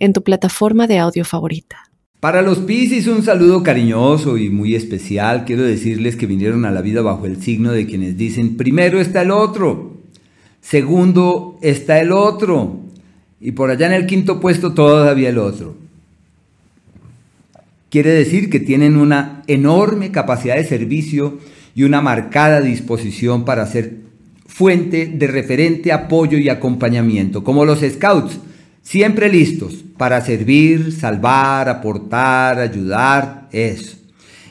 en tu plataforma de audio favorita. Para los Piscis un saludo cariñoso y muy especial. Quiero decirles que vinieron a la vida bajo el signo de quienes dicen, primero está el otro, segundo está el otro, y por allá en el quinto puesto todavía el otro. Quiere decir que tienen una enorme capacidad de servicio y una marcada disposición para ser fuente de referente, apoyo y acompañamiento, como los scouts Siempre listos para servir, salvar, aportar, ayudar, eso.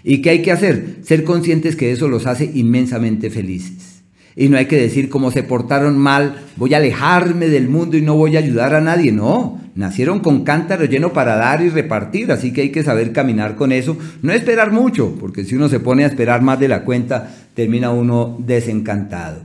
¿Y qué hay que hacer? Ser conscientes que eso los hace inmensamente felices. Y no hay que decir como se portaron mal, voy a alejarme del mundo y no voy a ayudar a nadie. No, nacieron con cántaro lleno para dar y repartir, así que hay que saber caminar con eso. No esperar mucho, porque si uno se pone a esperar más de la cuenta, termina uno desencantado.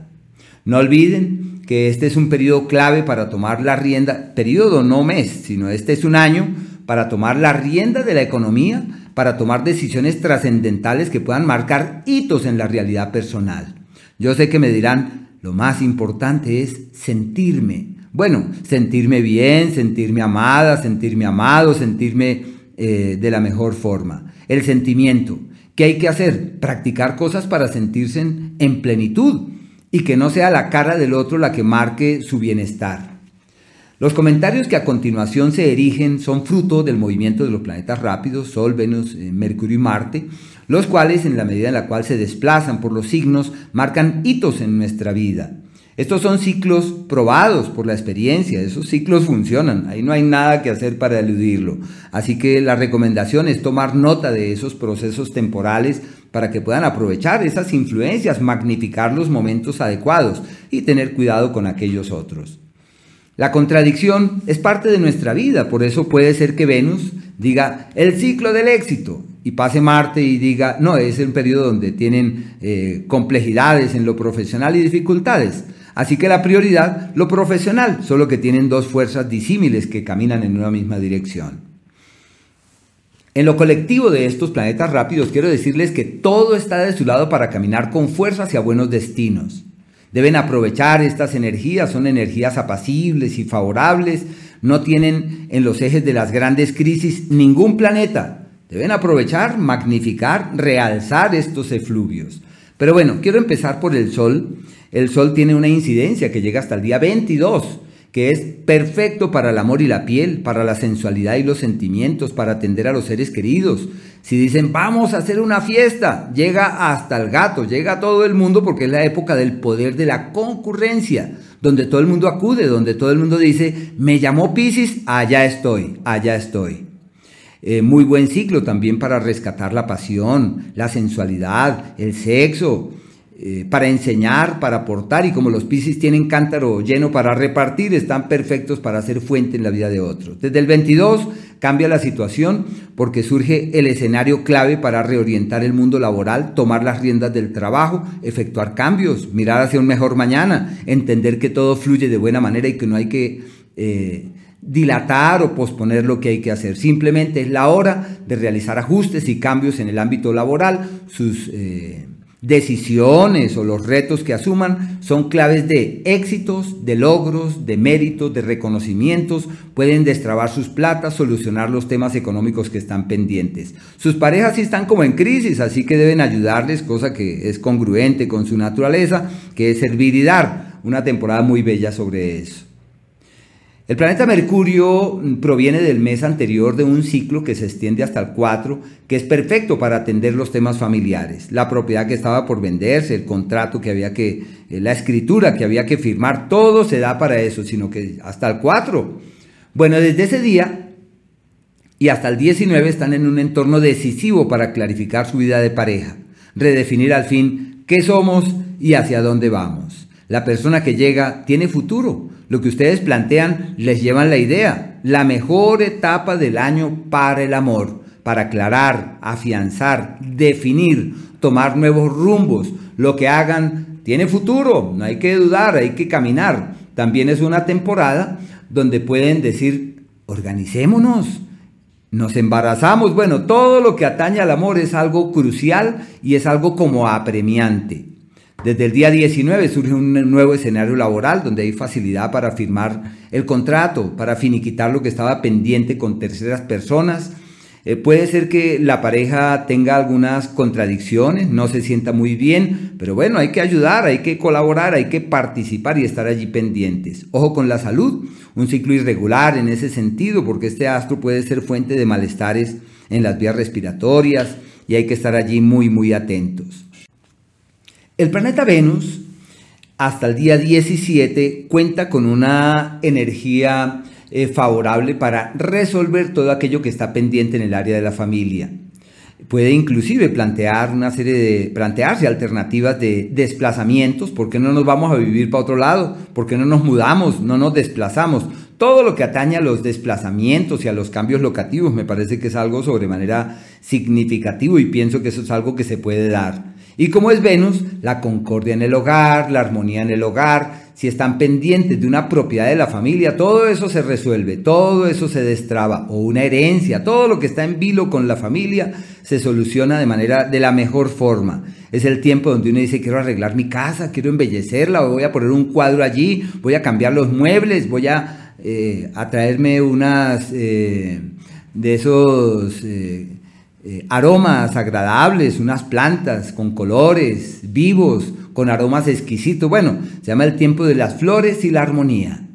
No olviden que este es un periodo clave para tomar la rienda, periodo no mes, sino este es un año para tomar la rienda de la economía, para tomar decisiones trascendentales que puedan marcar hitos en la realidad personal. Yo sé que me dirán, lo más importante es sentirme. Bueno, sentirme bien, sentirme amada, sentirme amado, sentirme eh, de la mejor forma. El sentimiento. ¿Qué hay que hacer? Practicar cosas para sentirse en plenitud y que no sea la cara del otro la que marque su bienestar. Los comentarios que a continuación se erigen son fruto del movimiento de los planetas rápidos, Sol, Venus, eh, Mercurio y Marte, los cuales en la medida en la cual se desplazan por los signos marcan hitos en nuestra vida. Estos son ciclos probados por la experiencia, esos ciclos funcionan, ahí no hay nada que hacer para eludirlo. Así que la recomendación es tomar nota de esos procesos temporales para que puedan aprovechar esas influencias, magnificar los momentos adecuados y tener cuidado con aquellos otros. La contradicción es parte de nuestra vida, por eso puede ser que Venus diga el ciclo del éxito y pase Marte y diga, no, es un periodo donde tienen eh, complejidades en lo profesional y dificultades. Así que la prioridad, lo profesional, solo que tienen dos fuerzas disímiles que caminan en una misma dirección. En lo colectivo de estos planetas rápidos, quiero decirles que todo está de su lado para caminar con fuerza hacia buenos destinos. Deben aprovechar estas energías, son energías apacibles y favorables, no tienen en los ejes de las grandes crisis ningún planeta. Deben aprovechar, magnificar, realzar estos efluvios. Pero bueno, quiero empezar por el Sol el Sol tiene una incidencia que llega hasta el día 22, que es perfecto para el amor y la piel, para la sensualidad y los sentimientos, para atender a los seres queridos. Si dicen, vamos a hacer una fiesta, llega hasta el gato, llega a todo el mundo porque es la época del poder de la concurrencia, donde todo el mundo acude, donde todo el mundo dice, me llamó Pisces, allá estoy, allá estoy. Eh, muy buen ciclo también para rescatar la pasión, la sensualidad, el sexo, eh, para enseñar, para aportar, y como los Piscis tienen cántaro lleno para repartir, están perfectos para ser fuente en la vida de otros. Desde el 22 cambia la situación porque surge el escenario clave para reorientar el mundo laboral, tomar las riendas del trabajo, efectuar cambios, mirar hacia un mejor mañana, entender que todo fluye de buena manera y que no hay que... Eh, dilatar o posponer lo que hay que hacer. Simplemente es la hora de realizar ajustes y cambios en el ámbito laboral, sus eh, decisiones o los retos que asuman son claves de éxitos, de logros, de méritos, de reconocimientos, pueden destrabar sus platas, solucionar los temas económicos que están pendientes. Sus parejas sí están como en crisis, así que deben ayudarles, cosa que es congruente con su naturaleza, que es servir y dar. Una temporada muy bella sobre eso. El planeta Mercurio proviene del mes anterior de un ciclo que se extiende hasta el 4, que es perfecto para atender los temas familiares. La propiedad que estaba por venderse, el contrato que había que, eh, la escritura que había que firmar, todo se da para eso, sino que hasta el 4. Bueno, desde ese día y hasta el 19 están en un entorno decisivo para clarificar su vida de pareja, redefinir al fin qué somos y hacia dónde vamos. La persona que llega tiene futuro. Lo que ustedes plantean les llevan la idea. la mejor etapa del año para el amor, para aclarar, afianzar, definir, tomar nuevos rumbos. Lo que hagan tiene futuro, no hay que dudar, hay que caminar. También es una temporada donde pueden decir, organicémonos, nos embarazamos. Bueno, todo lo que atañe al amor es algo crucial y es algo como apremiante. Desde el día 19 surge un nuevo escenario laboral donde hay facilidad para firmar el contrato, para finiquitar lo que estaba pendiente con terceras personas. Eh, puede ser que la pareja tenga algunas contradicciones, no se sienta muy bien, pero bueno, hay que ayudar, hay que colaborar, hay que participar y estar allí pendientes. Ojo con la salud, un ciclo irregular en ese sentido, porque este astro puede ser fuente de malestares en las vías respiratorias y hay que estar allí muy, muy atentos. El planeta Venus, hasta el día 17, cuenta con una energía eh, favorable para resolver todo aquello que está pendiente en el área de la familia. Puede inclusive plantear una serie de, plantearse alternativas de desplazamientos, ¿por qué no nos vamos a vivir para otro lado? ¿Por qué no nos mudamos? No nos desplazamos. Todo lo que atañe a los desplazamientos y a los cambios locativos me parece que es algo sobremanera significativo y pienso que eso es algo que se puede dar. Y como es Venus, la concordia en el hogar, la armonía en el hogar, si están pendientes de una propiedad de la familia, todo eso se resuelve, todo eso se destraba, o una herencia, todo lo que está en vilo con la familia se soluciona de manera de la mejor forma. Es el tiempo donde uno dice, quiero arreglar mi casa, quiero embellecerla, voy a poner un cuadro allí, voy a cambiar los muebles, voy a, eh, traerme unas eh, de esos... Eh, eh, aromas agradables, unas plantas con colores vivos, con aromas exquisitos. Bueno, se llama el tiempo de las flores y la armonía.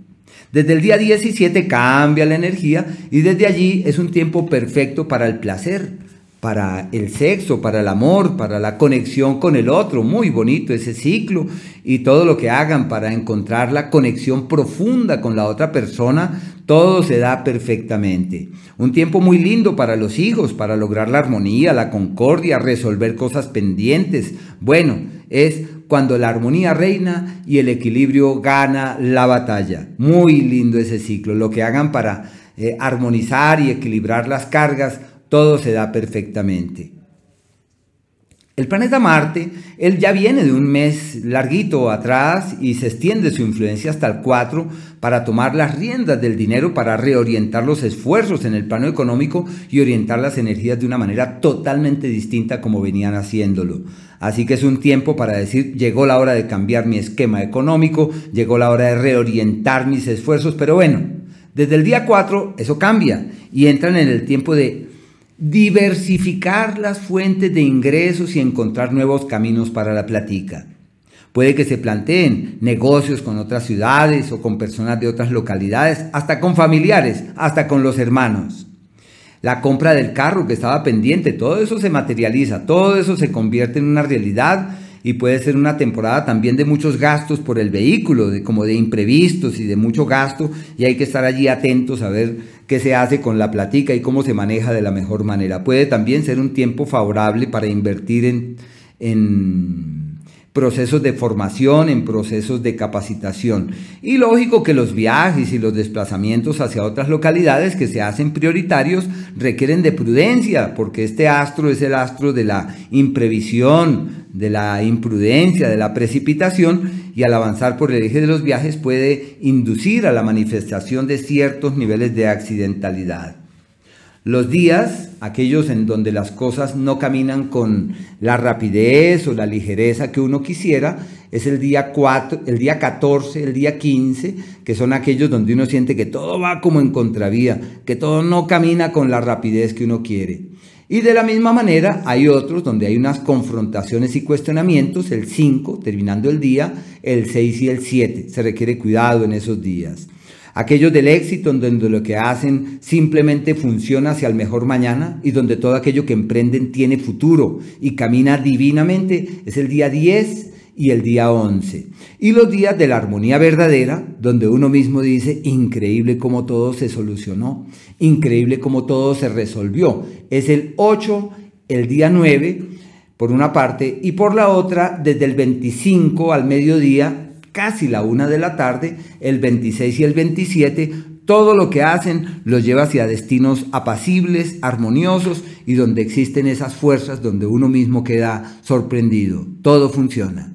Desde el día 17 cambia la energía y desde allí es un tiempo perfecto para el placer, para el sexo, para el amor, para la conexión con el otro. Muy bonito ese ciclo y todo lo que hagan para encontrar la conexión profunda con la otra persona todo se da perfectamente. Un tiempo muy lindo para los hijos, para lograr la armonía, la concordia, resolver cosas pendientes. Bueno, es cuando la armonía reina y el equilibrio gana la batalla. Muy lindo ese ciclo. Lo que hagan para eh, armonizar y equilibrar las cargas, todo se da perfectamente. El planeta Marte, él ya viene de un mes larguito atrás y se extiende su influencia hasta el 4 para tomar las riendas del dinero, para reorientar los esfuerzos en el plano económico y orientar las energías de una manera totalmente distinta como venían haciéndolo. Así que es un tiempo para decir, llegó la hora de cambiar mi esquema económico, llegó la hora de reorientar mis esfuerzos, pero bueno, desde el día 4 eso cambia y entran en el tiempo de diversificar las fuentes de ingresos y encontrar nuevos caminos para la platica. Puede que se planteen negocios con otras ciudades o con personas de otras localidades, hasta con familiares, hasta con los hermanos. La compra del carro que estaba pendiente, todo eso se materializa, todo eso se convierte en una realidad y puede ser una temporada también de muchos gastos por el vehículo, de, como de imprevistos y de mucho gasto, y hay que estar allí atentos a ver qué se hace con la platica y cómo se maneja de la mejor manera. Puede también ser un tiempo favorable para invertir en, en procesos de formación, en procesos de capacitación. Y lógico que los viajes y los desplazamientos hacia otras localidades que se hacen prioritarios requieren de prudencia, porque este astro es el astro de la imprevisión, de la imprudencia, de la precipitación, y al avanzar por el eje de los viajes puede inducir a la manifestación de ciertos niveles de accidentalidad. Los días, aquellos en donde las cosas no caminan con la rapidez o la ligereza que uno quisiera, es el día 4, el día 14, el día 15, que son aquellos donde uno siente que todo va como en contravía, que todo no camina con la rapidez que uno quiere. Y de la misma manera hay otros donde hay unas confrontaciones y cuestionamientos, el 5, terminando el día, el 6 y el 7. Se requiere cuidado en esos días aquellos del éxito donde lo que hacen simplemente funciona hacia el mejor mañana y donde todo aquello que emprenden tiene futuro y camina divinamente, es el día 10 y el día 11. Y los días de la armonía verdadera, donde uno mismo dice, increíble cómo todo se solucionó, increíble cómo todo se resolvió. Es el 8, el día 9, por una parte, y por la otra, desde el 25 al mediodía, casi la una de la tarde, el 26 y el 27, todo lo que hacen los lleva hacia destinos apacibles, armoniosos y donde existen esas fuerzas donde uno mismo queda sorprendido. Todo funciona.